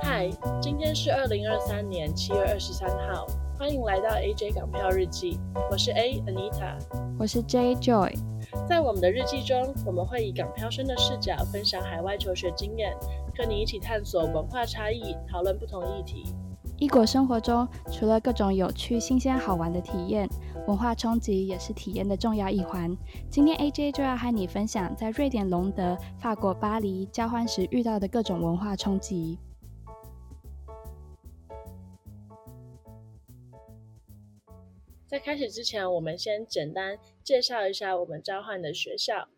嗨，今天是二零二三年七月二十三号，欢迎来到 AJ 港票日记。我是 A Anita，我是 J Joy。在我们的日记中，我们会以港漂生的视角分享海外求学经验，跟你一起探索文化差异，讨论不同议题。异国生活中，除了各种有趣、新鲜、好玩的体验，文化冲击也是体验的重要一环。今天 AJ 就要和你分享在瑞典隆德、法国巴黎交换时遇到的各种文化冲击。在开始之前，我们先简单介绍一下我们交换的学校。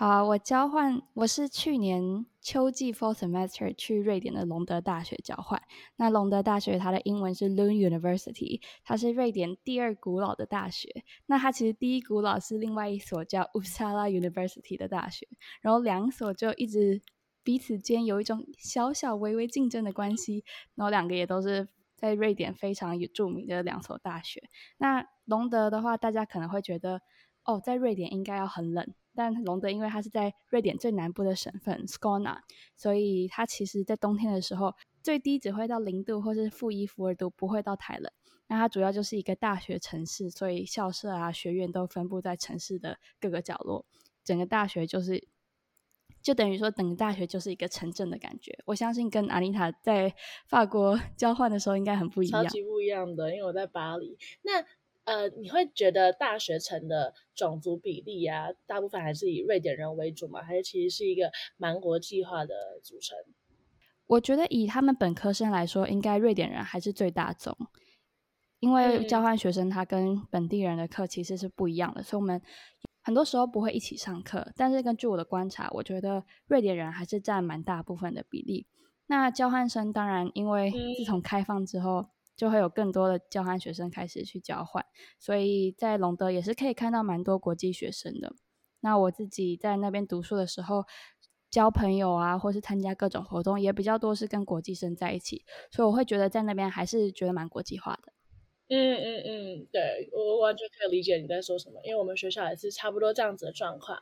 好，我交换，我是去年秋季 fall semester 去瑞典的隆德大学交换。那隆德大学它的英文是 Lund University，它是瑞典第二古老的大学。那它其实第一古老是另外一所叫 Uppsala University 的大学，然后两所就一直彼此间有一种小小微微竞争的关系。然后两个也都是。在瑞典非常有著名的两所大学。那隆德的话，大家可能会觉得，哦，在瑞典应该要很冷。但隆德因为它是在瑞典最南部的省份 Skåne，所以它其实在冬天的时候最低只会到零度或是负一、负二度，不会到太冷。那它主要就是一个大学城市，所以校舍啊、学院都分布在城市的各个角落。整个大学就是。就等于说，整个大学就是一个城镇的感觉。我相信跟阿丽塔在法国 交换的时候应该很不一样，超级不一样的。因为我在巴黎，那呃，你会觉得大学城的种族比例啊，大部分还是以瑞典人为主吗？还是其实是一个蛮国际化的组成？我觉得以他们本科生来说，应该瑞典人还是最大宗，因为交换学生他跟本地人的课其实是不一样的，所以我们。很多时候不会一起上课，但是根据我的观察，我觉得瑞典人还是占蛮大部分的比例。那交换生当然，因为自从开放之后，就会有更多的交换学生开始去交换，所以在隆德也是可以看到蛮多国际学生的。那我自己在那边读书的时候，交朋友啊，或是参加各种活动，也比较多是跟国际生在一起，所以我会觉得在那边还是觉得蛮国际化的。嗯嗯嗯，对，我完全可以理解你在说什么，因为我们学校也是差不多这样子的状况。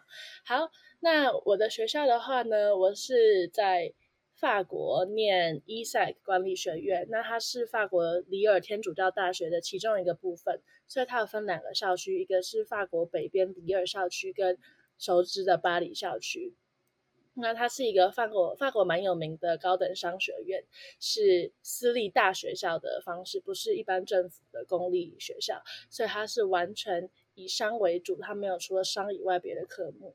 好，那我的学校的话呢，我是在法国念 ESSEC 管理学院，那它是法国里尔天主教大学的其中一个部分，所以它有分两个校区，一个是法国北边里尔校区跟熟知的巴黎校区。那它是一个法国法国蛮有名的高等商学院，是私立大学校的方式，不是一般政府的公立学校，所以它是完全以商为主，它没有除了商以外别的科目。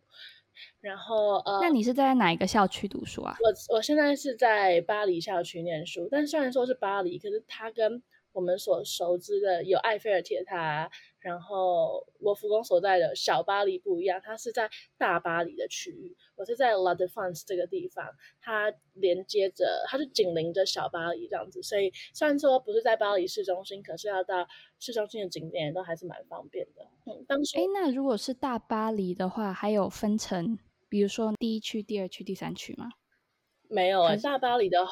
然后呃，那你是在哪一个校区读书啊？我我现在是在巴黎校区念书，但虽然说是巴黎，可是它跟我们所熟知的有埃菲尔铁塔。然后罗浮宫所在的小巴黎不一样，它是在大巴黎的区域。我是在 La Défense 这个地方，它连接着，它是紧邻着小巴黎这样子。所以虽然说不是在巴黎市中心，可是要到市中心的景点都还是蛮方便的。嗯，当时，哎，那如果是大巴黎的话，还有分成，比如说第一区、第二区、第三区吗？没有啊，大巴黎的话。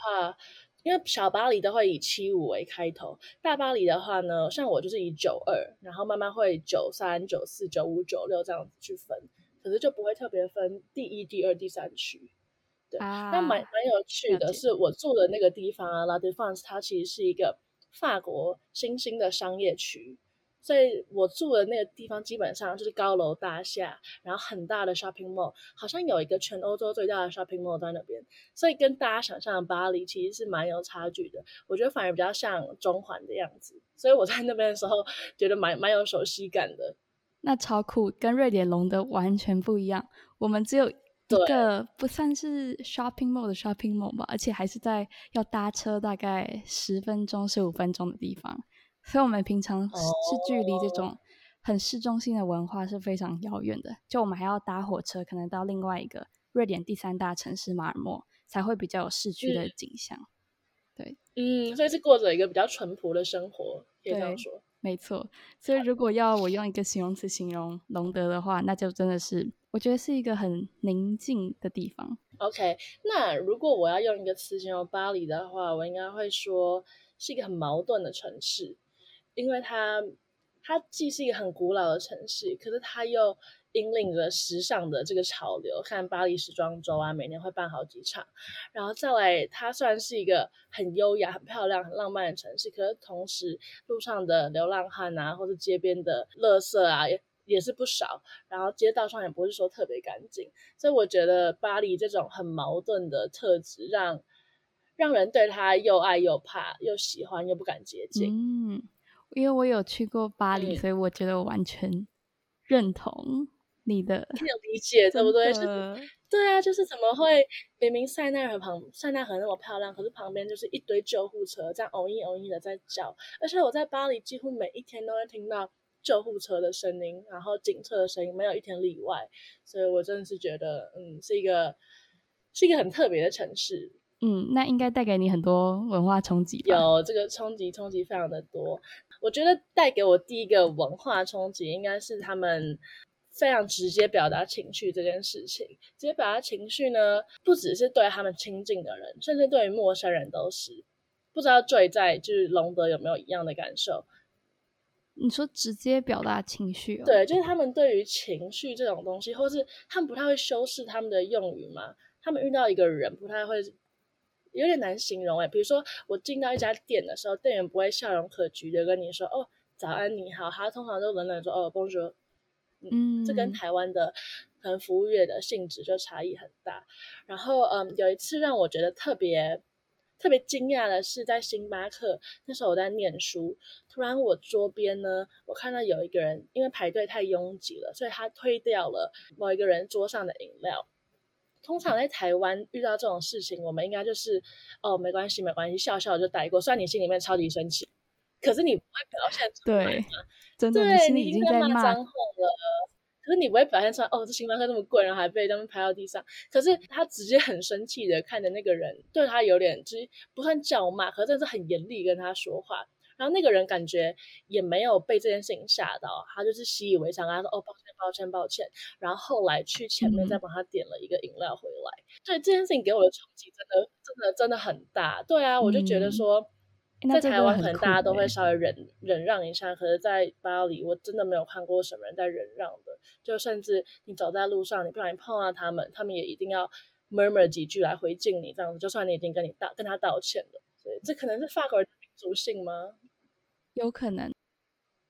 因为小巴黎都会以七五为开头，大巴黎的话呢，像我就是以九二，然后慢慢会九三、九四、九五、九六这样子去分，可是就不会特别分第一、第二、第三区。对，啊、但蛮蛮有趣的是，我住的那个地方啊，La Défense，它其实是一个法国新兴的商业区。所以我住的那个地方基本上就是高楼大厦，然后很大的 shopping mall，好像有一个全欧洲最大的 shopping mall 在那边。所以跟大家想象的巴黎其实是蛮有差距的。我觉得反而比较像中环的样子。所以我在那边的时候觉得蛮蛮有熟悉感的。那超酷，跟瑞典龙的完全不一样。我们只有一个不算是 shopping mall 的 shopping mall 吧，而且还是在要搭车大概十分钟、十五分钟的地方。所以我们平常是距离这种很市中心的文化是非常遥远的，就我们还要搭火车，可能到另外一个瑞典第三大城市马尔默，才会比较有市区的景象。嗯、对，嗯，所以是过着一个比较淳朴的生活，可以这样说。没错。所以如果要我用一个形容词形容隆德的话，那就真的是我觉得是一个很宁静的地方。OK，那如果我要用一个词形容巴黎的话，我应该会说。是一个很矛盾的城市，因为它它既是一个很古老的城市，可是它又引领着时尚的这个潮流。看巴黎时装周啊，每年会办好几场。然后再来，它虽然是一个很优雅、很漂亮、很浪漫的城市，可是同时路上的流浪汉啊，或者街边的垃圾啊，也也是不少。然后街道上也不是说特别干净，所以我觉得巴黎这种很矛盾的特质，让让人对他又爱又怕，又喜欢又不敢接近。嗯，因为我有去过巴黎，嗯、所以我觉得我完全认同你的，你有理解对不对？就是对啊，就是怎么会明明塞纳河旁塞纳河那么漂亮，可是旁边就是一堆救护车这样嗡一嗡一的在叫，而且我在巴黎几乎每一天都会听到救护车的声音，然后警车的声音，没有一天例外。所以我真的是觉得，嗯，是一个是一个很特别的城市。嗯，那应该带给你很多文化冲击吧？有这个冲击，冲击非常的多。我觉得带给我第一个文化冲击，应该是他们非常直接表达情绪这件事情。直接表达情绪呢，不只是对他们亲近的人，甚至对于陌生人都是。不知道 Joy 在就是隆德有没有一样的感受？你说直接表达情绪哦？对，就是他们对于情绪这种东西，或是他们不太会修饰他们的用语嘛。他们遇到一个人，不太会。有点难形容哎，比如说我进到一家店的时候，店员不会笑容可掬的跟你说“哦，早安，你好”，他通常都冷冷说“哦，Bonjour”。嗯，这跟台湾的可能服务业的性质就差异很大。然后，嗯，有一次让我觉得特别特别惊讶的是，在星巴克那时候我在念书，突然我桌边呢，我看到有一个人因为排队太拥挤了，所以他推掉了某一个人桌上的饮料。通常在台湾遇到这种事情，我们应该就是哦，没关系，没关系，笑笑就带过。虽然你心里面超级生气，可是你不会表现出来。对，真的，对，你已经在骂脏话了。可是你不会表现出来，哦，这星巴克这么贵，然后还被他们拍到地上。可是他直接很生气的看着那个人，对他有点，就是不算叫骂，可是真的是很严厉跟他说话。然后那个人感觉也没有被这件事情吓到，他就是习以为常，跟他说：“哦，抱歉，抱歉，抱歉。”然后后来去前面再帮他点了一个饮料回来。嗯、对这件事情给我的冲击真的、真的、真的很大。对啊，我就觉得说，嗯、在台湾可能大家都会稍微忍忍让一下，可是在巴黎我真的没有看过什么人在忍让的。就甚至你走在路上，你不小心碰到他们，他们也一定要 murmur 几句来回敬你，这样子，就算你已经跟你道跟他道歉了。所以这可能是法国人的民族性吗？有可能，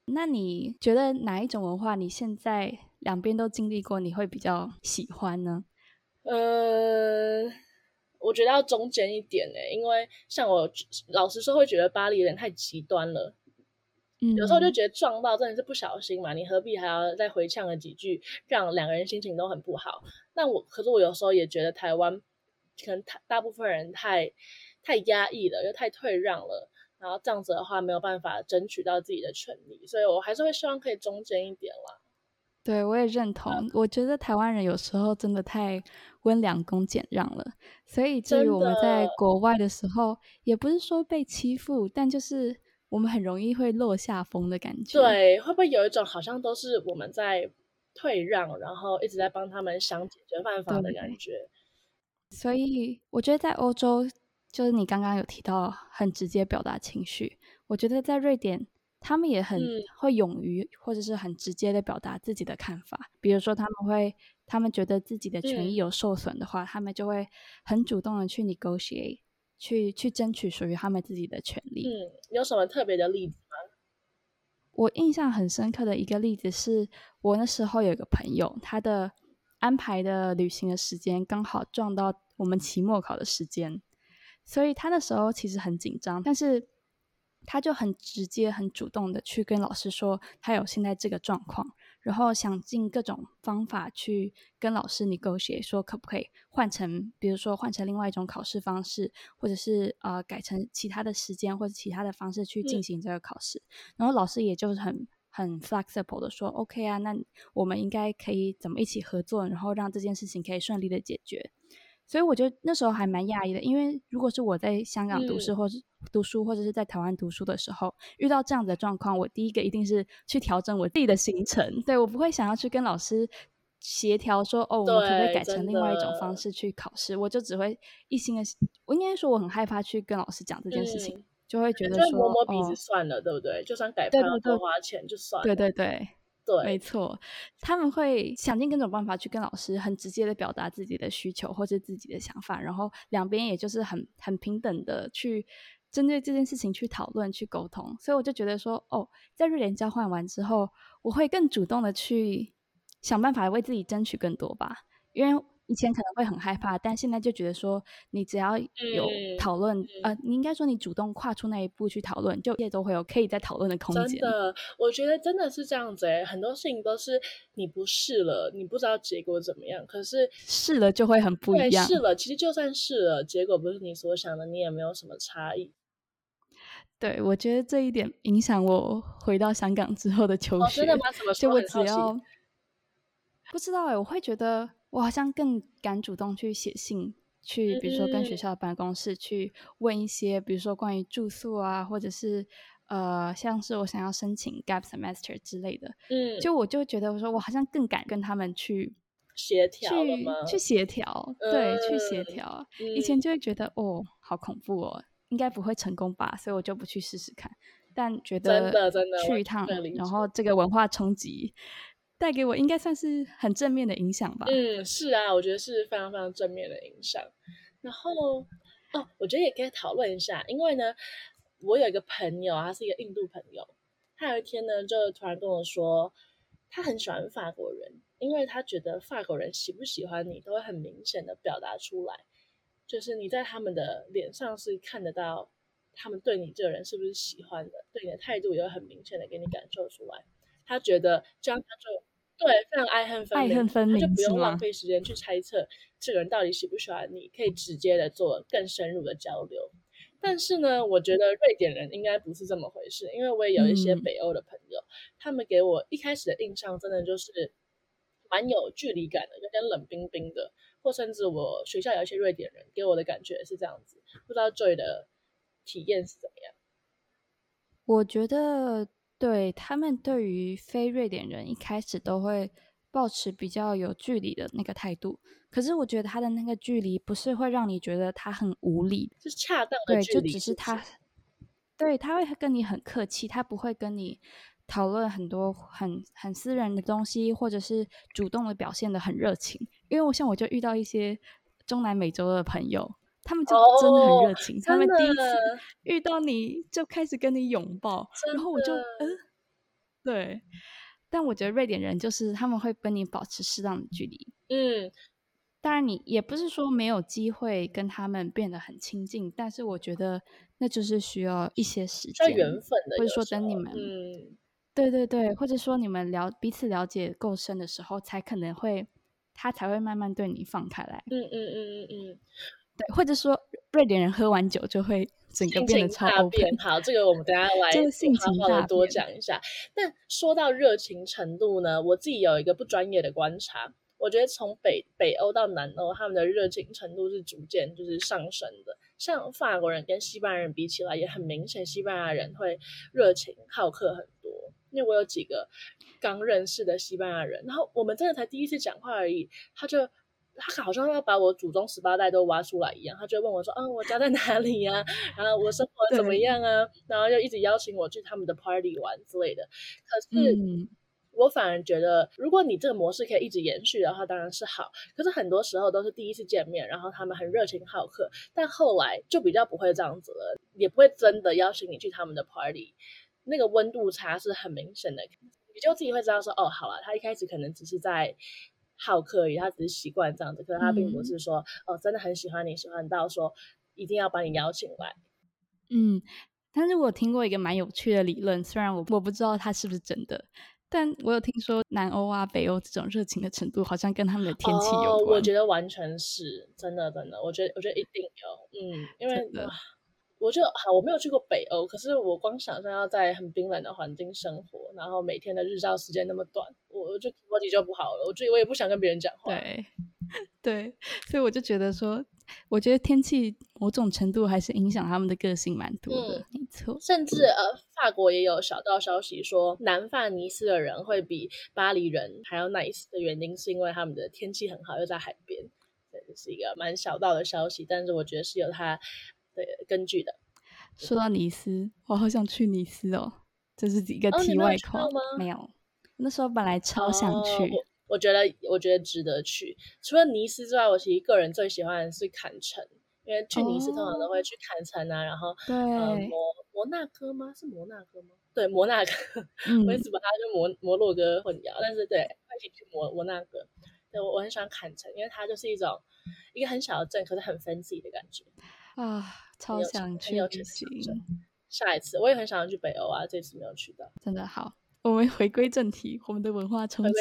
那你觉得哪一种文化你现在两边都经历过，你会比较喜欢呢？呃，我觉得要中间一点呢，因为像我老实说，会觉得巴黎有点太极端了。嗯，有时候就觉得撞到真的是不小心嘛，你何必还要再回呛了几句，让两个人心情都很不好。那我可是我有时候也觉得台湾可能大部分人太太压抑了，又太退让了。然后这样子的话，没有办法争取到自己的权利，所以我还是会希望可以中间一点啦。对，我也认同。嗯、我觉得台湾人有时候真的太温良恭俭让了，所以至于我们在国外的时候，也不是说被欺负，但就是我们很容易会落下风的感觉。对，会不会有一种好像都是我们在退让，然后一直在帮他们想解决办法的感觉？所以我觉得在欧洲。就是你刚刚有提到很直接表达情绪，我觉得在瑞典，他们也很会勇于或者是很直接的表达自己的看法。比如说他们会，他们觉得自己的权益有受损的话，他们就会很主动的去 negotiate，去去争取属于他们自己的权利。嗯，有什么特别的例子吗？我印象很深刻的一个例子是，我那时候有一个朋友，他的安排的旅行的时间刚好撞到我们期末考的时间。所以他那时候其实很紧张，但是他就很直接、很主动的去跟老师说他有现在这个状况，然后想尽各种方法去跟老师 negotiate，说可不可以换成，比如说换成另外一种考试方式，或者是呃改成其他的时间或者其他的方式去进行这个考试。嗯、然后老师也就是很很 flexible 的说，OK 啊，那我们应该可以怎么一起合作，然后让这件事情可以顺利的解决。所以我觉得那时候还蛮讶异的，因为如果是我在香港读书，或是读书，或者是在台湾读书的时候，嗯、遇到这样子的状况，我第一个一定是去调整我自己的行程。对，我不会想要去跟老师协调说，哦，我们可不可以改成另外一种方式去考试？我就只会一心的，我应该说我很害怕去跟老师讲这件事情，嗯、就会觉得说就摸摸鼻子算了，哦、对不对？就算改判要多花钱就算了。对对对。对，没错，他们会想尽各种办法去跟老师很直接的表达自己的需求或者自己的想法，然后两边也就是很很平等的去针对这件事情去讨论、去沟通。所以我就觉得说，哦，在瑞典交换完之后，我会更主动的去想办法为自己争取更多吧，因为。以前可能会很害怕，但现在就觉得说，你只要有讨论，嗯、呃，你应该说你主动跨出那一步去讨论，就也都会有可以再讨论的空间。真的，我觉得真的是这样子诶，很多事情都是你不试了，你不知道结果怎么样，可是试了就会很不一样。试了，其实就算试了，结果不是你所想的，你也没有什么差异。对，我觉得这一点影响我回到香港之后的求学。哦、真的吗？怎么说？就我只要不知道诶，我会觉得。我好像更敢主动去写信，去比如说跟学校的办公室去问一些，比如说关于住宿啊，或者是呃，像是我想要申请 gap semester 之类的，嗯，就我就觉得我说我好像更敢跟他们去协调，去去协调，对，去协调。以前就会觉得哦，好恐怖哦，应该不会成功吧，所以我就不去试试看。但觉得去一趟，然后这个文化冲击。带给我应该算是很正面的影响吧。嗯，是啊，我觉得是非常非常正面的影响。然后哦，我觉得也可以讨论一下，因为呢，我有一个朋友，他是一个印度朋友，他有一天呢就突然跟我说，他很喜欢法国人，因为他觉得法国人喜不喜欢你都会很明显的表达出来，就是你在他们的脸上是看得到他们对你这个人是不是喜欢的，对你的态度也会很明显的给你感受出来。他觉得这样他就。对，非常爱恨分明，爱恨分明，他就不用浪费时间去猜测这个人到底喜不喜欢你，可以直接的做更深入的交流。但是呢，我觉得瑞典人应该不是这么回事，因为我也有一些北欧的朋友，嗯、他们给我一开始的印象真的就是蛮有距离感的，有点冷冰冰的，或甚至我学校有一些瑞典人给我的感觉是这样子。不知道 Joy 的体验是怎么样？我觉得。对，他们对于非瑞典人一开始都会保持比较有距离的那个态度，可是我觉得他的那个距离不是会让你觉得他很无理，是恰当的距离，对，就只是他，对，他会跟你很客气，他不会跟你讨论很多很很私人的东西，或者是主动的表现的很热情。因为我像我就遇到一些中南美洲的朋友。他们就真的很热情，oh, 他们第一次遇到你就开始跟你拥抱，然后我就嗯、呃，对。但我觉得瑞典人就是他们会跟你保持适当的距离，嗯。当然你也不是说没有机会跟他们变得很亲近，但是我觉得那就是需要一些时间，缘分的，或者说等你们，嗯，对对对，或者说你们了彼此了解够深的时候，才可能会他才会慢慢对你放开来，嗯嗯嗯嗯嗯。对，或者说瑞典人喝完酒就会整个变得超 open。好，这个我们等下 来好好的多讲一下。但说到热情程度呢，我自己有一个不专业的观察，我觉得从北北欧到南欧，他们的热情程度是逐渐就是上升的。像法国人跟西班牙人比起来，也很明显，西班牙人会热情好客很多。因为我有几个刚认识的西班牙人，然后我们真的才第一次讲话而已，他就。他好像要把我祖宗十八代都挖出来一样，他就问我说：“啊，我家在哪里呀？然后我生活怎么样啊？”然后就一直邀请我去他们的 party 玩之类的。可是我反而觉得，如果你这个模式可以一直延续的话，当然是好。可是很多时候都是第一次见面，然后他们很热情好客，但后来就比较不会这样子了，也不会真的邀请你去他们的 party。那个温度差是很明显的，你就自己会知道说：“哦，好了，他一开始可能只是在。”好客而已，他只是习惯这样子，可是他并不是说、嗯、哦，真的很喜欢你，喜欢到说一定要把你邀请来。嗯，但是我听过一个蛮有趣的理论，虽然我我不知道它是不是真的，但我有听说南欧啊、北欧这种热情的程度，好像跟他们的天气有关。哦、我觉得完全是真的，真的，我觉得我觉得一定有，嗯，因为。我就好，我没有去过北欧，可是我光想象要在很冰冷的环境生活，然后每天的日照时间那么短，我就体力就不好了。我就我也不想跟别人讲话。对，对，所以我就觉得说，我觉得天气某种程度还是影响他们的个性蛮多的，嗯、没错。甚至呃，法国也有小道消息说，南法尼斯的人会比巴黎人还要 nice 的原因，是因为他们的天气很好，又在海边。这是一个蛮小道的消息，但是我觉得是有它。对，根据的，说到尼斯，我好想去尼斯哦，这是一个题外话。哦、没有，那时候本来超想去。哦、我，我觉得我觉得值得去。除了尼斯之外，我其实个人最喜欢的是坎城，因为去尼斯通常都会去坎城啊，哦、然后对，呃、摩摩纳哥吗？是摩纳哥吗？对，摩纳哥，嗯、我一直把它跟摩摩洛哥混淆，但是对，一起去摩摩纳哥。对，我我很喜欢坎城，因为它就是一种一个很小的镇，可是很 fancy 的感觉啊。超想去旅行，下一次我也很想要去北欧啊，这次没有去到，真的好。我们回归正题，我们的文化冲击。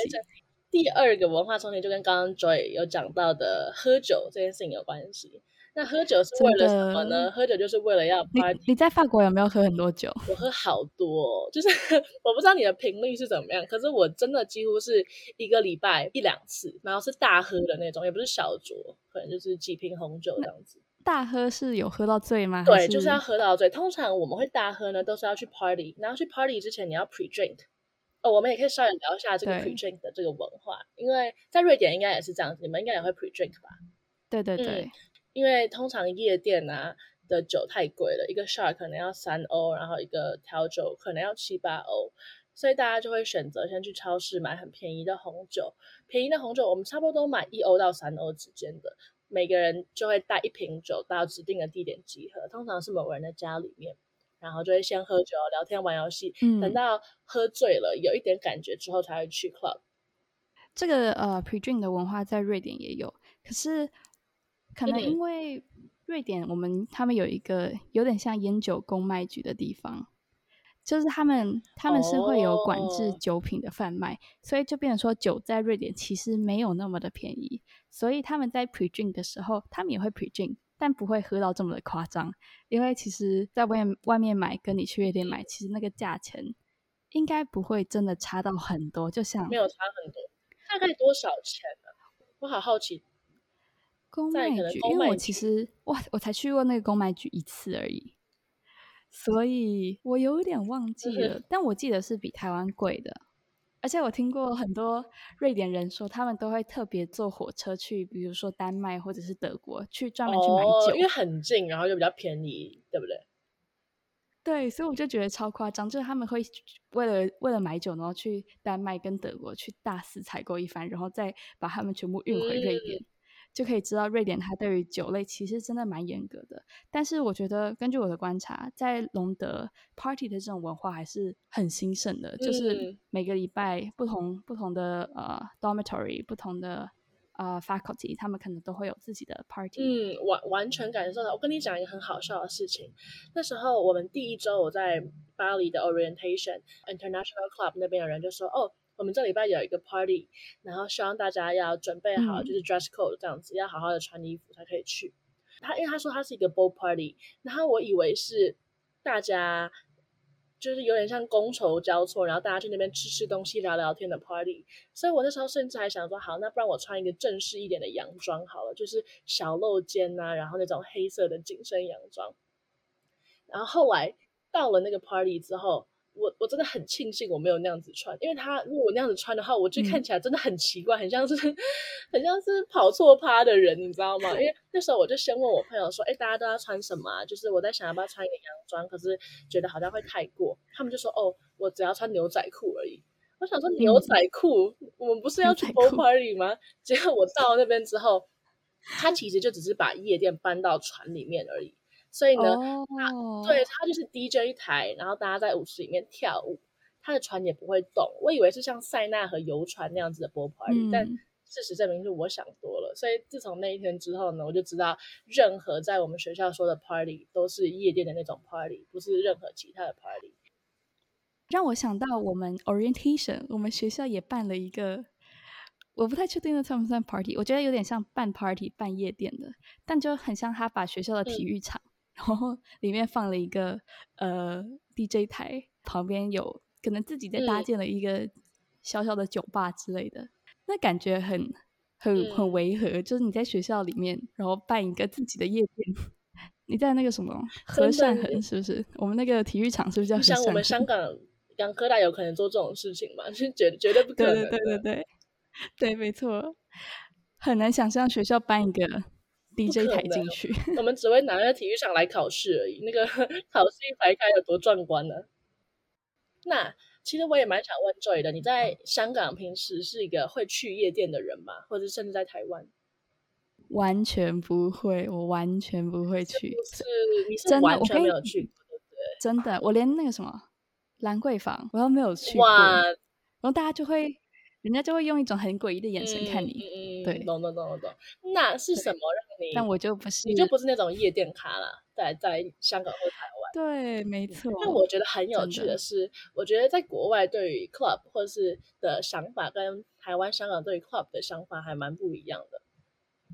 第二个文化冲击就跟刚刚 Joy 有讲到的喝酒这件事情有关系。那喝酒是为了什么呢？喝酒就是为了要 party。你，你在法国有没有喝很多酒？我喝好多，就是 我不知道你的频率是怎么样，可是我真的几乎是一个礼拜一两次，然后是大喝的那种，也不是小酌，可能就是几瓶红酒这样子。大喝是有喝到醉吗？对，就是要喝到醉。通常我们会大喝呢，都是要去 party。然后去 party 之前，你要 pre drink。哦，我们也可以稍微聊一下这个 pre drink 的这个文化，因为在瑞典应该也是这样子，你们应该也会 pre drink 吧？对对对、嗯，因为通常夜店啊的酒太贵了，一个 shot 可能要三欧，然后一个调酒可能要七八欧，所以大家就会选择先去超市买很便宜的红酒。便宜的红酒我们差不多都买一欧到三欧之间的。每个人就会带一瓶酒到指定的地点集合，通常是某个人的家里面，然后就会先喝酒、聊天、玩游戏，嗯、等到喝醉了有一点感觉之后才会去 club。这个呃 pre-drink 的文化在瑞典也有，可是可能因为瑞典我们他们有一个有点像烟酒公卖局的地方。就是他们，他们是会有管制酒品的贩卖，oh. 所以就变成说酒在瑞典其实没有那么的便宜，所以他们在 pre-drink 的时候，他们也会 pre-drink，但不会喝到这么的夸张，因为其实在外面外面买跟你去夜店买，其实那个价钱应该不会真的差到很多，就像没有差很多，大概多少钱呢？我好好奇。公卖局，因为我其实哇，我才去过那个公卖局一次而已。所以我有点忘记了，但我记得是比台湾贵的，而且我听过很多瑞典人说，他们都会特别坐火车去，比如说丹麦或者是德国，去专门去买酒，哦，因为很近，然后又比较便宜，对不对？对，所以我就觉得超夸张，就是他们会为了为了买酒，然后去丹麦跟德国去大肆采购一番，然后再把他们全部运回瑞典。嗯就可以知道瑞典它对于酒类其实真的蛮严格的，但是我觉得根据我的观察，在隆德 party 的这种文化还是很兴盛的，嗯、就是每个礼拜不同不同的呃 dormitory 不同的呃 faculty，他们可能都会有自己的 party。嗯，完完全感受到。我跟你讲一个很好笑的事情，那时候我们第一周我在巴黎的 orientation international club 那边的人就说哦。我们这礼拜有一个 party，然后希望大家要准备好，就是 dress code 这样子，嗯、要好好的穿衣服才可以去。他因为他说他是一个 ball party，然后我以为是大家就是有点像觥筹交错，然后大家去那边吃吃东西、聊聊天的 party。所以我那时候甚至还想说，好，那不然我穿一个正式一点的洋装好了，就是小露肩呐、啊，然后那种黑色的紧身洋装。然后后来到了那个 party 之后。我我真的很庆幸我没有那样子穿，因为他如果我那样子穿的话，我就看起来真的很奇怪，嗯、很像是很像是跑错趴的人，你知道吗？因为那时候我就先问我朋友说，哎，大家都要穿什么啊？就是我在想要不要穿一个洋装，可是觉得好像会太过，他们就说，哦，我只要穿牛仔裤而已。我想说牛仔裤，嗯、我们不是要去 ball party 吗？结果我到那边之后，他其实就只是把夜店搬到船里面而已。所以呢，他、oh. 对他就是 DJ 台，然后大家在舞池里面跳舞，他的船也不会动。我以为是像塞纳河游船那样子的 ball party，、嗯、但事实证明是我想多了。所以自从那一天之后呢，我就知道任何在我们学校说的 party 都是夜店的那种 party，不是任何其他的 party。让我想到我们 orientation，我们学校也办了一个，我不太确定那算不算 party，我觉得有点像办 party 半夜店的，但就很像他把学校的体育场。嗯然后里面放了一个呃 DJ 台，旁边有可能自己在搭建了一个小小的酒吧之类的，嗯、那感觉很很很违和。嗯、就是你在学校里面，然后办一个自己的夜店，你在那个什么和善恒是不是？我们那个体育场是不是叫和善？像我们香港港科大有可能做这种事情吗？是绝绝对不可能。对对对对对，对没错，很难想象学校办一个。DJ 台进去。我们只会拿那个体育场来考试而已，那个 考试一排开有多壮观呢？那其实我也蛮想问 Joy 的，你在香港平时是一个会去夜店的人吗？或者甚至在台湾？完全不会，我完全不会去。是，你是完全没有去过，对不对？真的，我连那个什么兰桂坊我都没有去过。哇！然后大家就会，人家就会用一种很诡异的眼神看你。嗯嗯，对，懂懂懂懂懂。那是什么让你？但我就不是，你就不是那种夜店咖啦，在在香港或台湾。对，没错。但我觉得很有趣的是，的我觉得在国外对于 club 或是的想法，跟台湾、香港对于 club 的想法还蛮不一样的。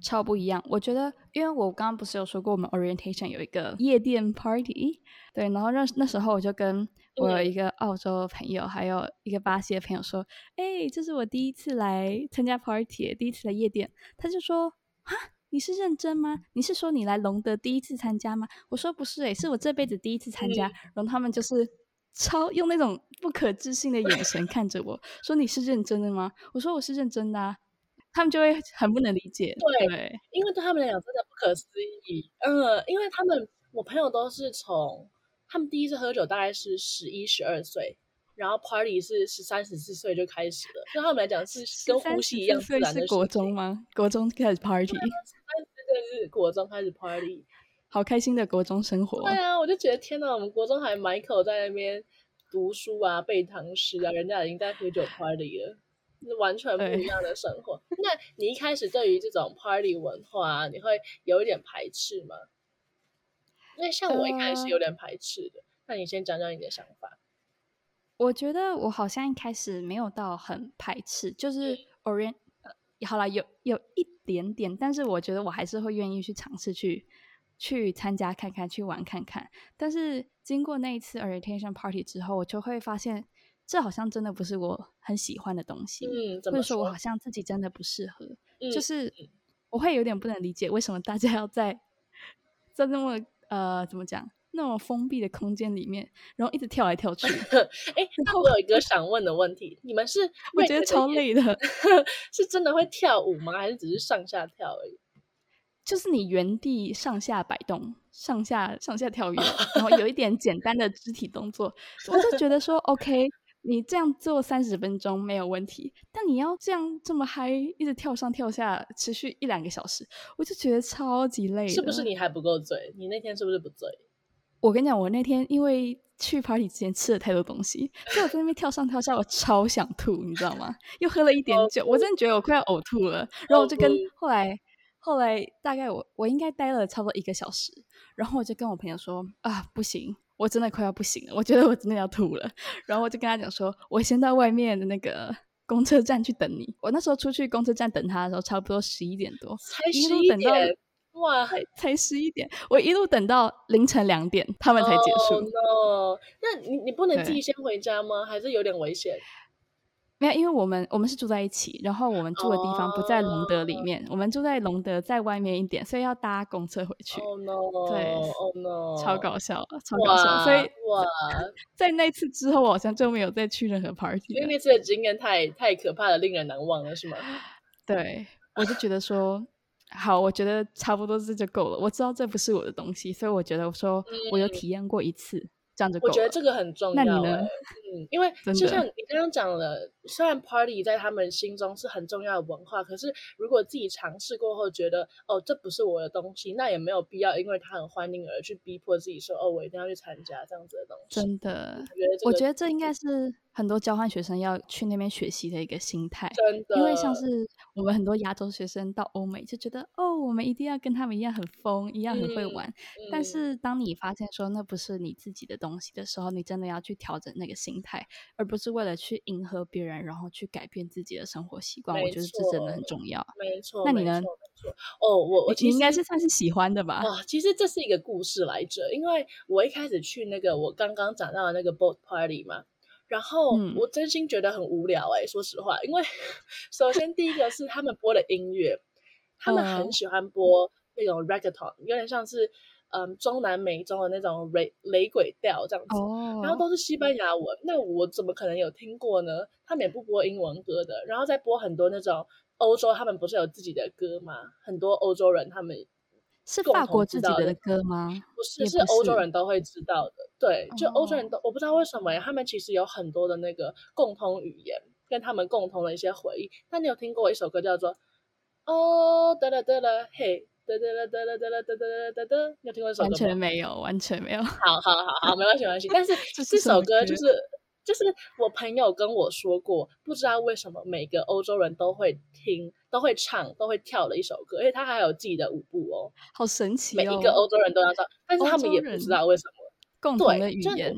超不一样，我觉得，因为我刚刚不是有说过，我们 orientation 有一个夜店 party，对，然后那那时候我就跟我有一个澳洲朋友，嗯、还有一个巴西的朋友说，哎、欸，这是我第一次来参加 party，第一次来夜店，他就说，啊，你是认真吗？你是说你来隆德第一次参加吗？我说不是、欸，诶，是我这辈子第一次参加，嗯、然后他们就是超用那种不可置信的眼神看着我说，你是认真的吗？我说我是认真的啊。他们就会很不能理解，对，对，因为对他们来讲真的不可思议。嗯，因为他们我朋友都是从他们第一次喝酒大概是十一、十二岁，然后 party 是十三、十四岁就开始了，对他们来讲是跟呼吸一样自然的。是国中吗？国中开始 party，是国中开始 party，好开心的国中生活。对啊，我就觉得天哪，我们国中还 Michael 在那边读书啊、背唐诗啊，人家已经在喝酒 party 了。是完全不一样的生活。那你一开始对于这种 party 文化，你会有一点排斥吗？因为像我一开始有点排斥的。呃、那你先讲讲你的想法。我觉得我好像一开始没有到很排斥，就是 orient，呃，好了，有有一点点，但是我觉得我还是会愿意去尝试去去参加看看，去玩看看。但是经过那一次 orientation party 之后，我就会发现。这好像真的不是我很喜欢的东西，嗯，或者说我好像自己真的不适合，嗯、就是我会有点不能理解为什么大家要在 在那么呃怎么讲那么封闭的空间里面，然后一直跳来跳去。哎，那我有一个想问的问题，你们是 我觉得超累的，是真的会跳舞吗？还是只是上下跳而已？就是你原地上下摆动，上下上下跳跃，然后有一点简单的肢体动作，我就觉得说 OK。你这样做三十分钟没有问题，但你要这样这么嗨，一直跳上跳下，持续一两个小时，我就觉得超级累。是不是你还不够醉？你那天是不是不醉？我跟你讲，我那天因为去 party 之前吃了太多东西，所以我在那边跳上跳下，我超想吐，你知道吗？又喝了一点酒，我真的觉得我快要呕吐了。然后我就跟后来后来大概我我应该待了差不多一个小时，然后我就跟我朋友说啊，不行。我真的快要不行了，我觉得我真的要吐了。然后我就跟他讲说，我先到外面的那个公车站去等你。我那时候出去公车站等他的时候，差不多十一点多，才十一点，哇，才十一点，我一路等到凌晨两点，他们才结束。Oh, no. 那你你不能自己先回家吗？还是有点危险？没有，因为我们我们是住在一起，然后我们住的地方不在隆德里面，oh, 我们住在隆德在外面一点，所以要搭公车回去。Oh no！对，Oh no！超搞笑，超搞笑。所以哇，在那次之后，我好像就没有再去任何 party。因为那次的经验太太可怕了，令人难忘了，是吗？对，我就觉得说，好，我觉得差不多这就够了。我知道这不是我的东西，所以我觉得我说我有体验过一次。嗯这样就够了。我觉得这个很重要。那你呢？嗯，因为就像你刚刚讲了，的虽然 party 在他们心中是很重要的文化，可是如果自己尝试过后觉得哦，这不是我的东西，那也没有必要，因为他很欢迎而去逼迫自己说哦，我一定要去参加这样子的东西。真的，我觉得这应该是很多交换学生要去那边学习的一个心态。真的，因为像是我们很多亚洲学生到欧美就觉得哦，我们一定要跟他们一样很疯，一样很会玩。嗯，但是当你发现说那不是你自己的东西，东西的时候，你真的要去调整那个心态，而不是为了去迎合别人，然后去改变自己的生活习惯。我觉得这真的很重要。没错，那你呢？哦，我我其实应该是算是喜欢的吧。啊，其实这是一个故事来着，因为我一开始去那个我刚刚讲到的那个 boat party 嘛，然后我真心觉得很无聊哎、欸，嗯、说实话，因为 首先第一个是他们播的音乐，他们很喜欢播那种 reggaeton，有点像是。嗯，中南美洲的那种雷雷鬼调这样子，oh. 然后都是西班牙文，那我怎么可能有听过呢？他们也不播英文歌的，然后再播很多那种欧洲，他们不是有自己的歌吗？很多欧洲人他们是法国自己的歌吗？不是，不是，是欧洲人都会知道的。对，就欧洲人都，哦、我不知道为什么，他们其实有很多的那个共同语言，跟他们共同的一些回忆。那你有听过一首歌叫做《哦得了得了嘿哒哒啦哒啦哒啦哒哒哒哒》？你有听过这首歌吗？完全没有，完全没有。好好好好，没关系没关系。但是 这首歌就是。就是我朋友跟我说过，不知道为什么每个欧洲人都会听、都会唱、都会跳的一首歌，而且他还有自己的舞步哦，好神奇哦！每一个欧洲人都要唱，但是他们也不知道为什么共同的语言。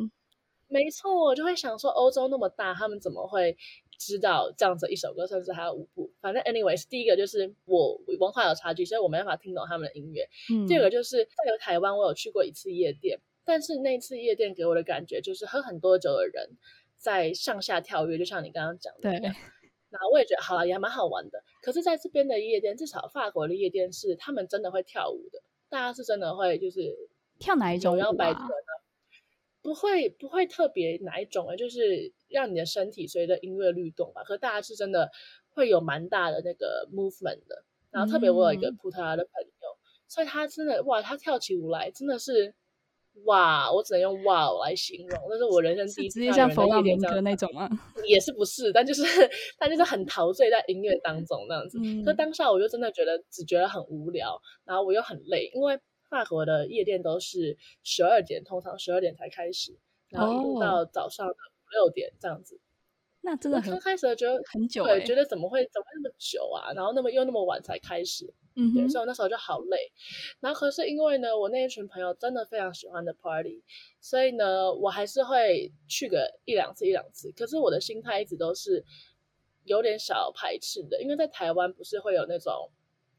没错，我就会想说，欧洲那么大，他们怎么会知道这样子一首歌，甚至还有舞步？反正，anyways，第一个就是我文化有差距，所以我没办法听懂他们的音乐。嗯，第二个就是在台湾，我有去过一次夜店。但是那次夜店给我的感觉就是喝很多酒的人在上下跳跃，就像你刚刚讲的一样。对。然后我也觉得好了，也还蛮好玩的。可是在这边的夜店，至少法国的夜店是他们真的会跳舞的，大家是真的会就是跳哪一种舞啊？不会不会特别哪一种啊，就是让你的身体随着音乐律动吧。可是大家是真的会有蛮大的那个 movement 的。然后特别我有一个葡萄牙的朋友，嗯、所以他真的哇，他跳起舞来真的是。哇，我只能用哇来形容，那是我人生第一次。直接像佛朗明哥那种吗？也是不是，但就是但就是很陶醉在音乐当中那样子。嗯、可当下我就真的觉得只觉得很无聊，然后我又很累，因为法国的夜店都是十二点，通常十二点才开始，然后一路到早上的五六点这样子。哦、那真的很刚开始觉得很久、欸，对，觉得怎么会怎么会那么久啊？然后那么又那么晚才开始。嗯，对，所以我那时候就好累，然后可是因为呢，我那一群朋友真的非常喜欢的 party，所以呢，我还是会去个一两次一两次。可是我的心态一直都是有点小排斥的，因为在台湾不是会有那种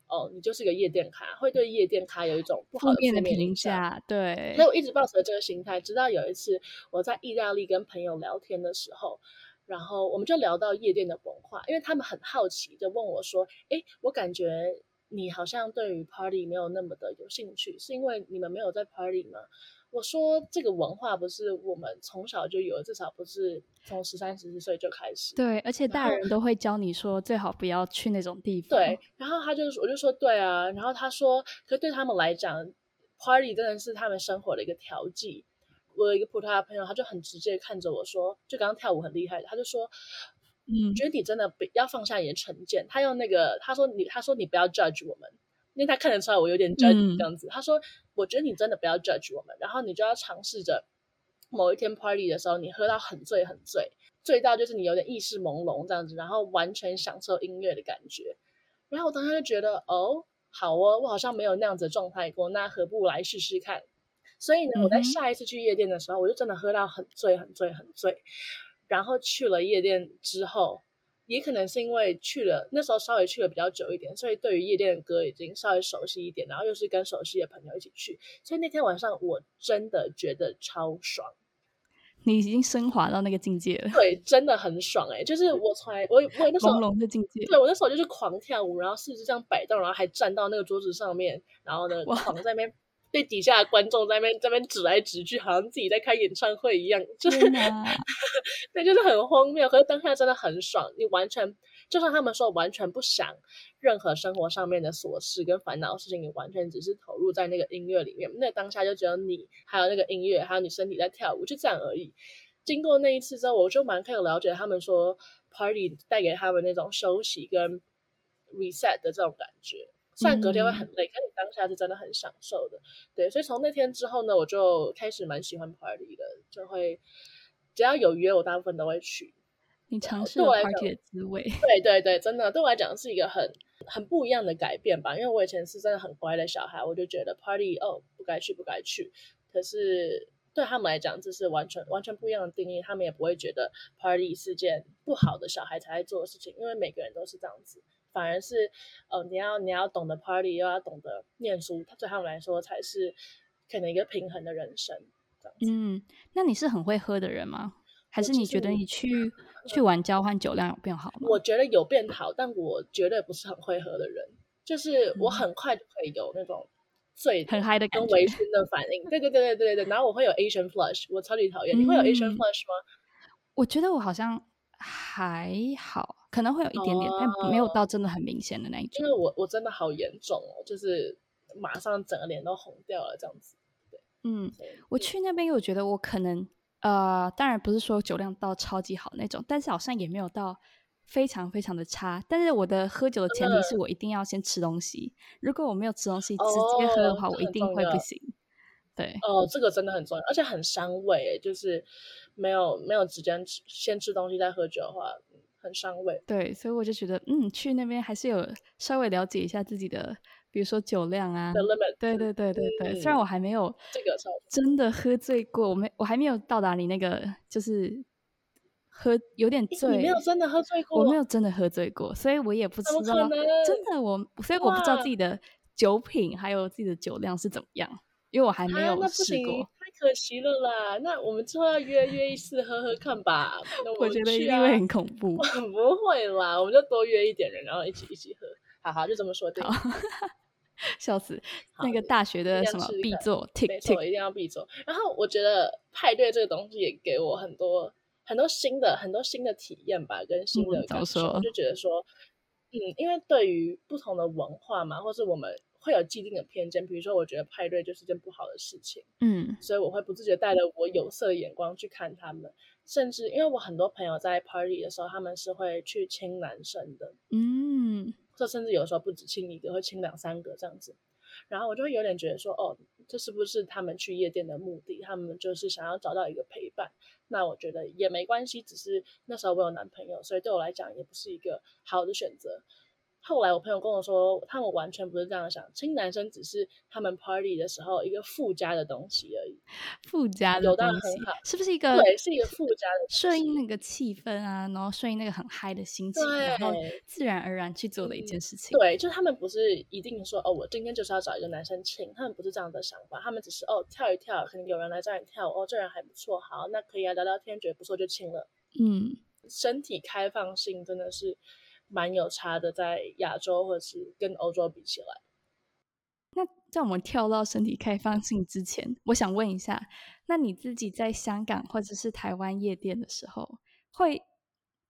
哦，你就是个夜店咖，会对夜店咖有一种不好的的评价。对，所以我一直抱持着这个心态，直到有一次我在意大利跟朋友聊天的时候，然后我们就聊到夜店的文化，因为他们很好奇的问我说：“诶，我感觉。”你好像对于 party 没有那么的有兴趣，是因为你们没有在 party 吗？我说这个文化不是我们从小就有，至少不是从十三十四岁就开始。对，而且大人都会教你说最好不要去那种地方。对，然后他就我就说对啊，然后他说，可是对他们来讲，party 真的是他们生活的一个调剂。我有一个葡萄牙朋友，他就很直接看着我说，就刚刚跳舞很厉害，他就说。嗯，觉得你真的不要放下你的成见。他用那个，他说你，他说你不要 judge 我们，因为他看得出来我有点 judge 这样子。嗯、他说，我觉得你真的不要 judge 我们，然后你就要尝试着某一天 party 的时候，你喝到很醉很醉，醉到就是你有点意识朦胧这样子，然后完全享受音乐的感觉。然后我当时就觉得，哦，好哦，我好像没有那样子的状态过，那何不来试试看？所以呢，我在下一次去夜店的时候，我就真的喝到很醉很醉很醉。然后去了夜店之后，也可能是因为去了那时候稍微去了比较久一点，所以对于夜店的歌已经稍微熟悉一点。然后又是跟熟悉的朋友一起去，所以那天晚上我真的觉得超爽。你已经升华到那个境界了，对，真的很爽哎、欸！就是我从来我我那时候朦胧的境界，对我那时候就是狂跳舞，然后四肢这样摆动，然后还站到那个桌子上面，然后呢狂在那边。对底下的观众在那边在那边指来指去，好像自己在开演唱会一样，就是，对，就是很荒谬。可是当下真的很爽，你完全就算他们说完全不想任何生活上面的琐事跟烦恼的事情，你完全只是投入在那个音乐里面。那当下就只有你，还有那个音乐，还有你身体在跳舞，就这样而已。经过那一次之后，我就蛮可以了解他们说 party 带给他们那种休息跟 reset 的这种感觉。虽然隔天会很累，但你当下是真的很享受的，对。所以从那天之后呢，我就开始蛮喜欢 party 的，就会只要有约，我大部分都会去。你尝试了 party 的滋味，对对对，真的对我来讲是一个很很不一样的改变吧。因为我以前是真的很乖的小孩，我就觉得 party 哦不该去不该去。可是对他们来讲，这是完全完全不一样的定义，他们也不会觉得 party 是件不好的小孩才会做的事情，因为每个人都是这样子。反而是，呃，你要你要懂得 party，又要懂得念书，对他们来说才是可能一个平衡的人生。这样子。嗯，那你是很会喝的人吗？还是你觉得你去去玩交换酒量有变好吗？我觉得有变好，但我绝对不是很会喝的人。就是我很快就可以有那种醉很嗨的跟微醺的反应。对对对对对对。然后我会有 Asian flush，我超级讨厌。嗯、你会有 Asian flush 吗？我觉得我好像还好。可能会有一点点，哦、但没有到真的很明显的那一种。因为我我真的好严重哦，就是马上整个脸都红掉了这样子。对，嗯，我去那边，我觉得我可能呃，当然不是说酒量到超级好那种，但是好像也没有到非常非常的差。但是我的喝酒的前提是我一定要先吃东西，嗯、如果我没有吃东西直接喝的话，哦、我一定会不行。对，哦，这个真的很重要，而且很伤胃，就是没有没有时间吃，先吃东西再喝酒的话。很伤胃，对，所以我就觉得，嗯，去那边还是有稍微了解一下自己的，比如说酒量啊，The limit，对对对对对。嗯、虽然我还没有这个真的喝醉过，我没，我还没有到达你那个，就是喝有点醉，你没有真的喝醉过，我没有真的喝醉过，所以我也不知道，真的我，所以我不知道自己的酒品还有自己的酒量是怎么样，因为我还没有试过。可惜了啦，那我们之后要约约一次喝喝看吧。那我，啊、我觉得一定会很恐怖。不会啦，我们就多约一点人，然后一起一起喝。好好，就这么说对。笑死！那个大学的什么必做，没错，一定要必做。然后我觉得派对这个东西也给我很多很多新的很多新的体验吧，跟新的感受。就觉得说，嗯，因为对于不同的文化嘛，或是我们。会有既定的偏见，比如说，我觉得派对就是件不好的事情，嗯，所以我会不自觉带着我有色的眼光去看他们，甚至因为我很多朋友在 party 的时候，他们是会去亲男生的，嗯，这甚至有时候不止亲一个，会亲两三个这样子，然后我就会有点觉得说，哦，这是不是他们去夜店的目的？他们就是想要找到一个陪伴，那我觉得也没关系，只是那时候我有男朋友，所以对我来讲也不是一个好的选择。后来我朋友跟我说，他们完全不是这样想，亲男生只是他们 party 的时候一个附加的东西而已。附加的东西，很好，是不是一个？对，是一个附加的，顺应那个气氛啊，然后顺应那个很嗨的心情，然后自然而然去做的一件事情。嗯、对，就他们不是一定说哦，我今天就是要找一个男生亲，他们不是这样的想法，他们只是哦跳一跳，可能有人来找你跳，哦这人还不错，好，那可以啊，聊聊天，觉得不错就亲了。嗯，身体开放性真的是。蛮有差的，在亚洲或者是跟欧洲比起来。那在我们跳到身体开放性之前，我想问一下，那你自己在香港或者是台湾夜店的时候，会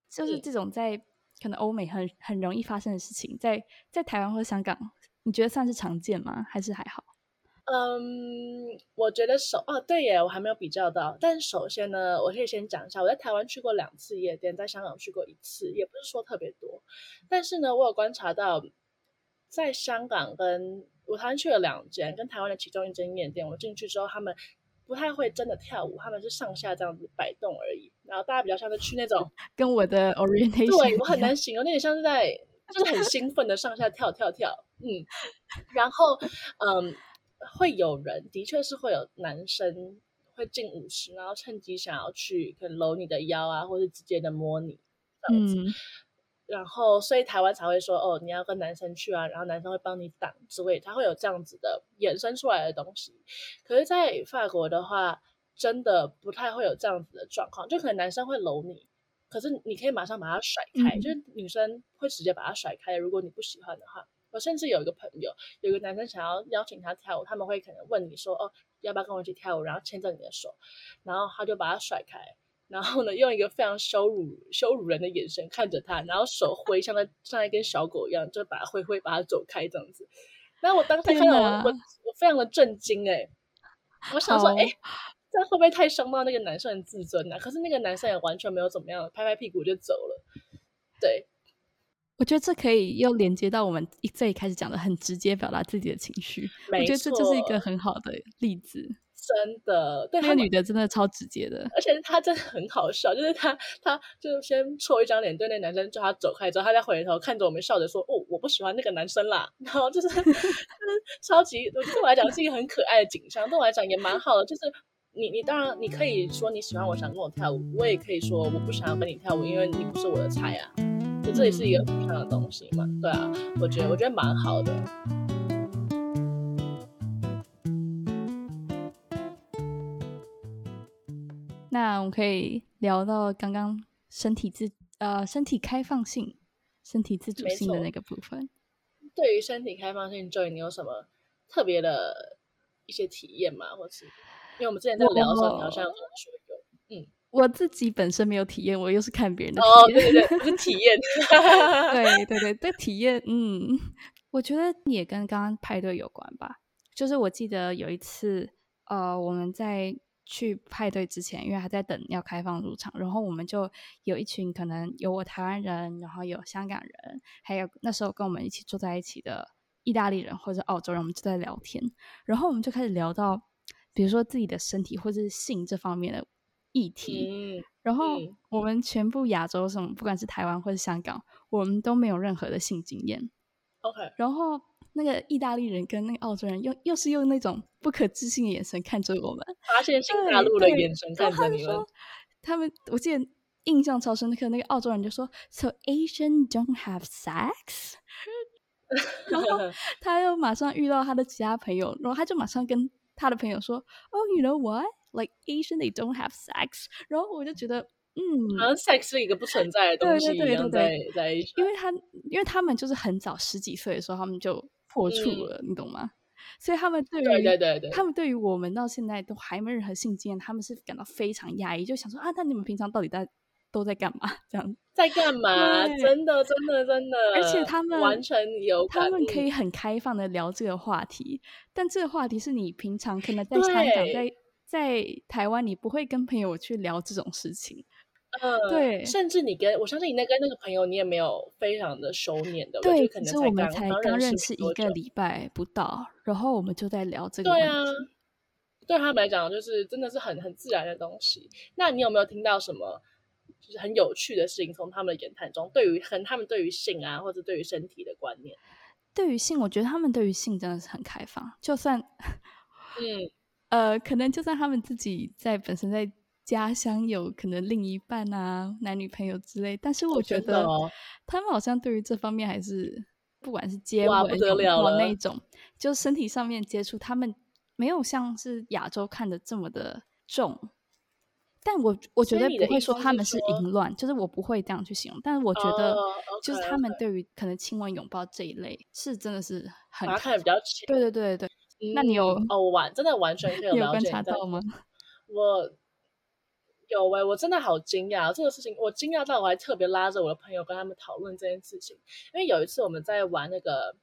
就是这种在可能欧美很很容易发生的事情，在在台湾或香港，你觉得算是常见吗？还是还好？嗯，um, 我觉得首哦对耶，我还没有比较到。但首先呢，我可以先讲一下，我在台湾去过两次夜店，在香港去过一次，也不是说特别多。但是呢，我有观察到，在香港跟我台湾去了两间，跟台湾的其中一间夜店，我进去之后，他们不太会真的跳舞，他们是上下这样子摆动而已。然后大家比较像是去那种 跟我的 orientation，对我很难形容，那点像是在就是很兴奋的上下跳跳跳，嗯，然后嗯。会有人，的确是会有男生会进舞池，然后趁机想要去可能搂你的腰啊，或者直接的摸你这样子。嗯、然后，所以台湾才会说哦，你要跟男生去啊，然后男生会帮你挡之类，他会有这样子的衍生出来的东西。可是，在法国的话，真的不太会有这样子的状况，就可能男生会搂你，可是你可以马上把他甩开，嗯、就是女生会直接把他甩开，如果你不喜欢的话。我甚至有一个朋友，有个男生想要邀请他跳舞，他们会可能问你说：“哦，要不要跟我一起跳舞？”然后牵着你的手，然后他就把他甩开，然后呢，用一个非常羞辱、羞辱人的眼神看着他，然后手挥像在像一根小狗一样，就把他挥挥，把他走开这样子。然后我当时看到我，我我非常的震惊哎，我想说，哎，这会不会太伤到那个男生的自尊呢？可是那个男生也完全没有怎么样，拍拍屁股就走了，对。我觉得这可以又连接到我们一最开始讲的，很直接表达自己的情绪。我觉得这就是一个很好的例子。真的，对，那个女的真的超直接的，而且她真的很好笑，就是她，她就先戳一张脸对那男生，叫他走开之后，她再回头看着我们笑着说：“哦，我不喜欢那个男生啦。”然后就是 就是超级，对我来讲是一个很可爱的景象，对我来讲也蛮好的。就是你你当然你可以说你喜欢我，想跟我跳舞，我也可以说我不想要跟你跳舞，因为你不是我的菜啊。这也是一个不一样的东西嘛，对啊，我觉得我觉得蛮好的。那我们可以聊到刚刚身体自呃身体开放性、身体自主性的那个部分。对于身体开放性，Joy，你有什么特别的一些体验吗？或是因为我们之前在聊的时候，你好像有说有，嗯。我自己本身没有体验，我又是看别人的体验。哦，对对对，是体验。对对对，这体验，嗯，我觉得也跟刚刚派对有关吧。就是我记得有一次，呃，我们在去派对之前，因为还在等要开放入场，然后我们就有一群可能有我台湾人，然后有香港人，还有那时候跟我们一起坐在一起的意大利人或者澳洲人，我们就在聊天，然后我们就开始聊到，比如说自己的身体或者是性这方面的议题，嗯、然后我们全部亚洲什么，不管是台湾或者香港，我们都没有任何的性经验。OK，然后那个意大利人跟那个澳洲人又又是用那种不可置信的眼神看着我们，发现新大陆的眼神看着你们。他们我记得印象超深刻，那个澳洲人就说：“So Asian don't have sex。”然后 他又马上遇到他的其他朋友，然后他就马上跟他的朋友说：“Oh, you know what? Like Asian, they don't have sex。”然后我就觉得。嗯，好像 sex 是一个不存在的东西一样，在在一。因为他，因为他们就是很早十几岁的时候，他们就破处了，嗯、你懂吗？所以他们对于对对对对，他们对于我们到现在都还没任何性经验，他们是感到非常压抑，就想说啊，那你们平常到底在都在干嘛？这样在干嘛？真的真的真的，而且他们完全有，他们可以很开放的聊这个话题，但这个话题是你平常可能在香港、在在台湾，你不会跟朋友去聊这种事情。嗯，对，甚至你跟我相信你那跟那个朋友，你也没有非常的熟稔的，对，可是我们才刚认识一个礼拜不到，然后我们就在聊这个问题。对啊，对他们来讲，就是真的是很很自然的东西。那你有没有听到什么就是很有趣的事情从他们的言谈中？对于很他们对于性啊，或者对于身体的观念？对于性，我觉得他们对于性真的是很开放，就算嗯呃，可能就算他们自己在本身在。家乡有可能另一半啊，男女朋友之类，但是我觉得他们好像对于这方面还是，不管是接吻、拥抱那种，就身体上面接触，他们没有像是亚洲看的这么的重。但我我觉得不会说他们是淫乱，就是我不会这样去形容。但是我觉得，就是他们对于可能亲吻、拥抱这一类，是真的是很看得比较浅。对对对对，嗯、那你有哦我完真的完全可以有，有观察到吗？我。有喂、欸，我真的好惊讶这个事情，我惊讶到我还特别拉着我的朋友跟他们讨论这件事情，因为有一次我们在玩那个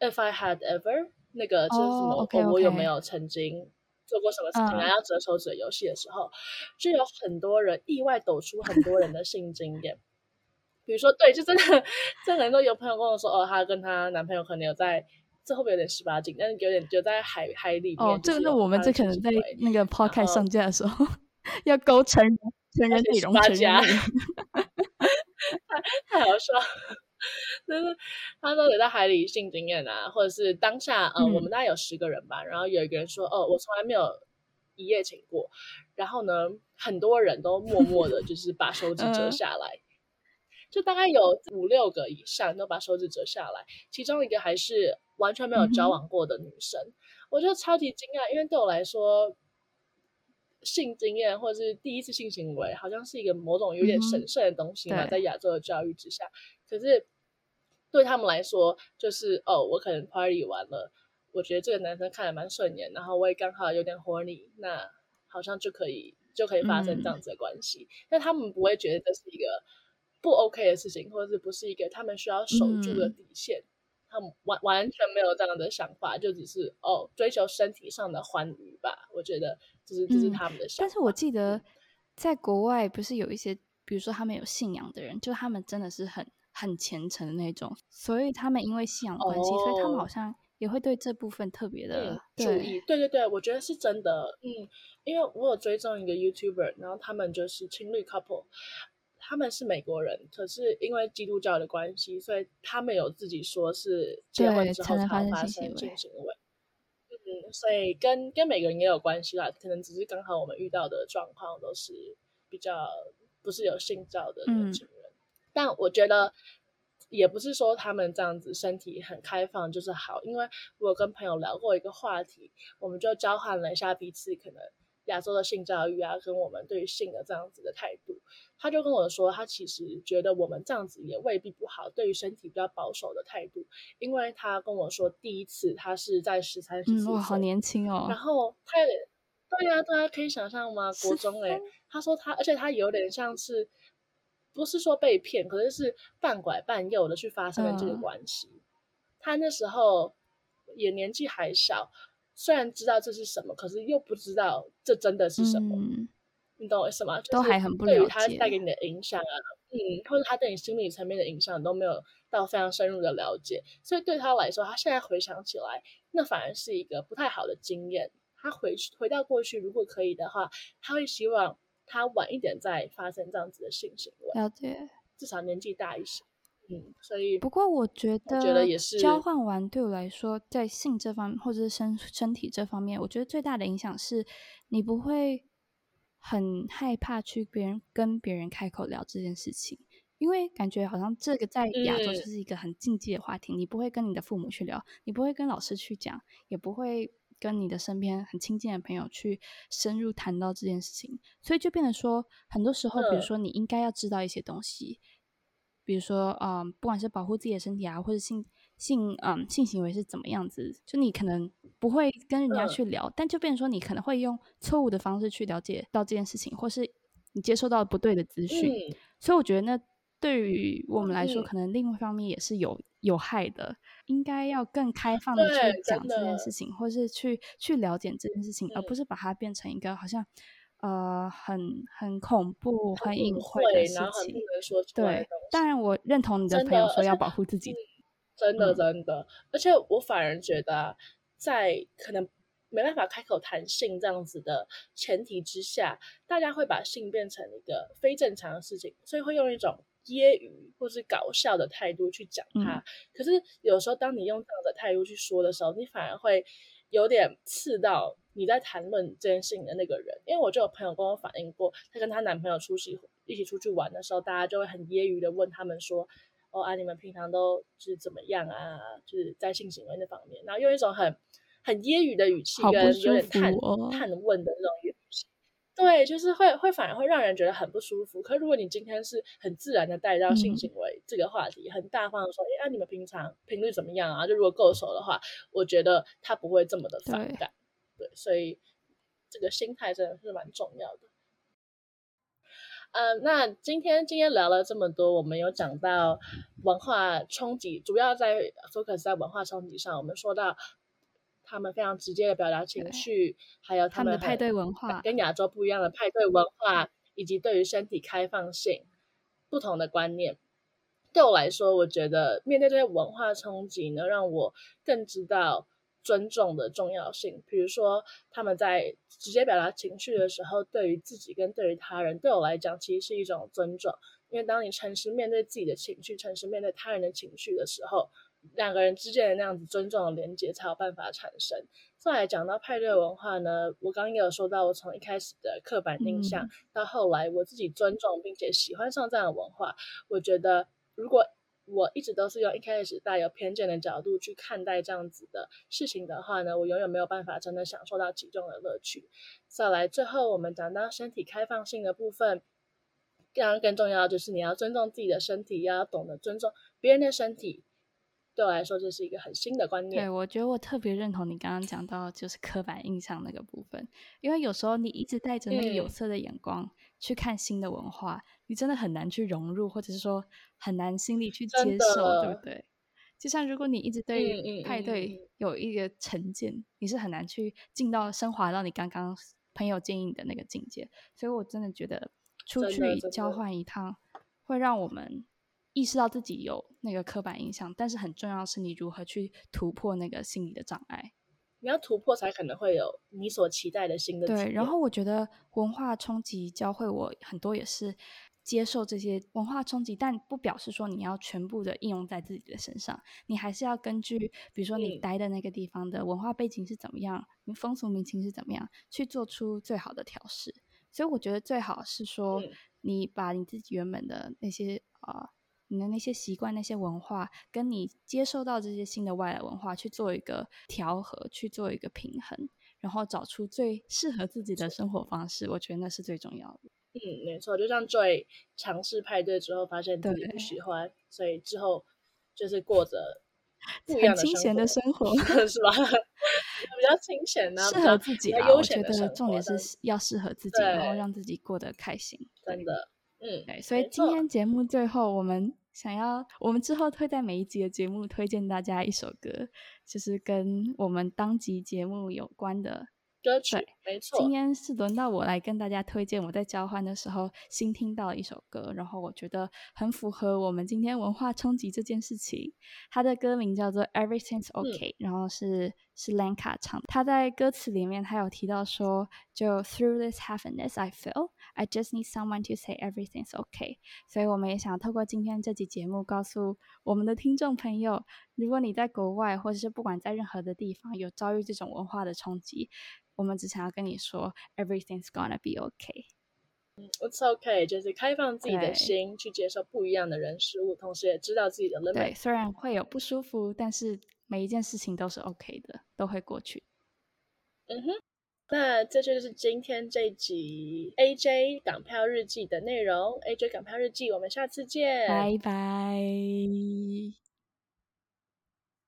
If I Had Ever 那个就是什么，oh, okay, okay. 我有没有曾经做过什么事情，然后要折手指的游戏的时候，uh. 就有很多人意外抖出很多人的性经验，比如说对，就真的，真的很多有朋友跟我说，哦，她跟她男朋友可能有在，这会不会有点十八禁？但是有点就在海海里面。哦，这个那我们这可能在那个 podcast 上架的时候。要勾成人成人内容，成人内容，太好笑了。就是他说有在海里性经验啊，或者是当下，呃，嗯、我们大概有十个人吧，然后有一个人说，哦，我从来没有一夜情过。然后呢，很多人都默默的，就是把手指折下来，嗯、就大概有五六个以上都把手指折下来，其中一个还是完全没有交往过的女生，嗯、我就超级惊讶，因为对我来说。性经验或者是第一次性行为，好像是一个某种有点神圣的东西嘛，嗯、在亚洲的教育之下。可是对他们来说，就是哦，我可能 party 完了，我觉得这个男生看着蛮顺眼，然后我也刚好有点 horny，那好像就可以就可以发生这样子的关系。嗯、但他们不会觉得这是一个不 OK 的事情，或者是不是一个他们需要守住的底线。嗯他们完完全没有这样的想法，就只是哦追求身体上的欢愉吧。我觉得这是这是他们的想法。嗯，但是我记得在国外不是有一些，比如说他们有信仰的人，就他们真的是很很虔诚的那种，所以他们因为信仰关系，哦，所以他们好像也会对这部分特别的，嗯，注意。对对对，我觉得是真的。嗯，因为我有追踪一个 YouTuber，然后他们就是情侣 couple。他们是美国人，可是因为基督教的关系，所以他们有自己说是结婚之后才发生性行为。嗯，所以跟跟每个人也有关系啦，可能只是刚好我们遇到的状况都是比较不是有性教的年轻人。嗯、但我觉得也不是说他们这样子身体很开放就是好，因为我有跟朋友聊过一个话题，我们就交换了一下彼此可能。亚洲的性教育啊，跟我们对于性的这样子的态度，他就跟我说，他其实觉得我们这样子也未必不好，对于身体比较保守的态度，因为他跟我说，第一次他是在十三十四好年轻哦。然后他，对呀、啊，大家可以想象吗？国中诶，他说他，而且他有点像是，不是说被骗，可是是半拐半诱的去发生了这个关系。嗯他那时候也年纪还小，虽然知道这是什么，可是又不知道这真的是什么。嗯、你懂我意思吗？都还很不了解。对于他带给你的影响啊，嗯，或者他对你心理层面的影响都没有到非常深入的了解，所以对他来说，他现在回想起来，那反而是一个不太好的经验。他回去回到过去，如果可以的话，他会希望他晚一点再发生这样子的性行为。了解，至少年纪大一些。嗯，所以不过我觉得，觉得也是交换完对我来说，在性这方面或者是身身体这方面，我觉得最大的影响是，你不会很害怕去别人跟别人开口聊这件事情，因为感觉好像这个在亚洲就是一个很禁忌的话题，嗯、你不会跟你的父母去聊，你不会跟老师去讲，也不会。跟你的身边很亲近的朋友去深入谈到这件事情，所以就变得说，很多时候，比如说你应该要知道一些东西，比如说，嗯，不管是保护自己的身体啊，或者性性，嗯，性行为是怎么样子，就你可能不会跟人家去聊，但就变成说，你可能会用错误的方式去了解到这件事情，或是你接受到不对的资讯，所以我觉得那对于我们来说，可能另外一方面也是有。有害的，应该要更开放的去讲这件事情，或是去去了解这件事情，而不是把它变成一个好像呃很很恐怖、很隐晦的事情。对，当然我认同你的朋友说要保护自己，真的真的。而且我反而觉得，在可能没办法开口谈性这样子的前提之下，大家会把性变成一个非正常的事情，所以会用一种。揶揄或是搞笑的态度去讲它，嗯、可是有时候当你用这样的态度去说的时候，你反而会有点刺到你在谈论这件事情的那个人。因为我就有朋友跟我反映过，她跟她男朋友出席一起出去玩的时候，大家就会很揶揄的问他们说：“哦啊，你们平常都是怎么样啊？就是在性行为那方面。”然后用一种很很揶揄的语气跟有点探、哦、探问的那种语气。对，就是会会反而会让人觉得很不舒服。可是如果你今天是很自然的带到性行为这个话题，嗯、很大方的说，哎，啊，你们平常频率怎么样啊？就如果够熟的话，我觉得他不会这么的反感。对，所以这个心态真的是蛮重要的。嗯、呃，那今天今天聊了这么多，我们有讲到文化冲击，主要在 focus 在文化冲击上。我们说到。他们非常直接的表达情绪，还有他们，他们的派对文化，跟亚洲不一样的派对文化，以及对于身体开放性不同的观念。对我来说，我觉得面对这些文化冲击呢，让我更知道尊重的重要性。比如说，他们在直接表达情绪的时候，对于自己跟对于他人，对我来讲，其实是一种尊重。因为当你诚实面对自己的情绪，诚实面对他人的情绪的时候，两个人之间的那样子尊重的连接才有办法产生。再来讲到派对文化呢，我刚刚也有说到，我从一开始的刻板印象，嗯、到后来我自己尊重并且喜欢上这样的文化。我觉得，如果我一直都是用一开始带有偏见的角度去看待这样子的事情的话呢，我永远没有办法真的享受到其中的乐趣。再来，最后我们讲到身体开放性的部分，当然更重要就是你要尊重自己的身体，要懂得尊重别人的身体。对我来说，这是一个很新的观念。对，我觉得我特别认同你刚刚讲到，就是刻板印象那个部分。因为有时候你一直带着那个有色的眼光去看新的文化，嗯、你真的很难去融入，或者是说很难心里去接受，对不对？就像如果你一直对派对有一个成见，嗯嗯嗯、你是很难去进到升华到你刚刚朋友建议你的那个境界。所以我真的觉得出去交换一趟，会让我们。意识到自己有那个刻板印象，但是很重要的是你如何去突破那个心理的障碍。你要突破，才可能会有你所期待的新的。对，然后我觉得文化冲击教会我很多，也是接受这些文化冲击，但不表示说你要全部的应用在自己的身上，你还是要根据，比如说你待的那个地方的文化背景是怎么样，你风俗民情是怎么样，去做出最好的调试。所以我觉得最好是说，你把你自己原本的那些啊。呃你的那些习惯、那些文化，跟你接受到这些新的外来文化去做一个调和，去做一个平衡，然后找出最适合自己的生活方式。我觉得那是最重要的。嗯，没错。就像 Joy 尝试派对之后，发现自己不喜欢，所以之后就是过着 不一样的很清闲的生活，是吧？比较清闲呢，适合自己吧。我觉得重点是要适合自己，然后让自己过得开心。真的。嗯，对，所以今天节目最后，我们想要我们之后会在每一集的节目推荐大家一首歌，就是跟我们当集节目有关的。歌曲没错，今天是轮到我来跟大家推荐我在交换的时候新听到的一首歌，然后我觉得很符合我们今天文化冲击这件事情。它的歌名叫做 Everything's OK，、嗯、然后是是 Lenka 唱。他在歌词里面他有提到说，就 Through this happiness I feel, I just need someone to say everything's OK。所以我们也想透过今天这集节目，告诉我们的听众朋友，如果你在国外或者是不管在任何的地方有遭遇这种文化的冲击。我们只想要跟你说，everything's gonna be okay。嗯，It's okay，就是开放自己的心去接受不一样的人事物，同时也知道自己的 limit。对，虽然会有不舒服，但是每一件事情都是 OK 的，都会过去。嗯哼，那这就是今天这集 AJ 港漂日记的内容。AJ 港漂日记，我们下次见，拜拜。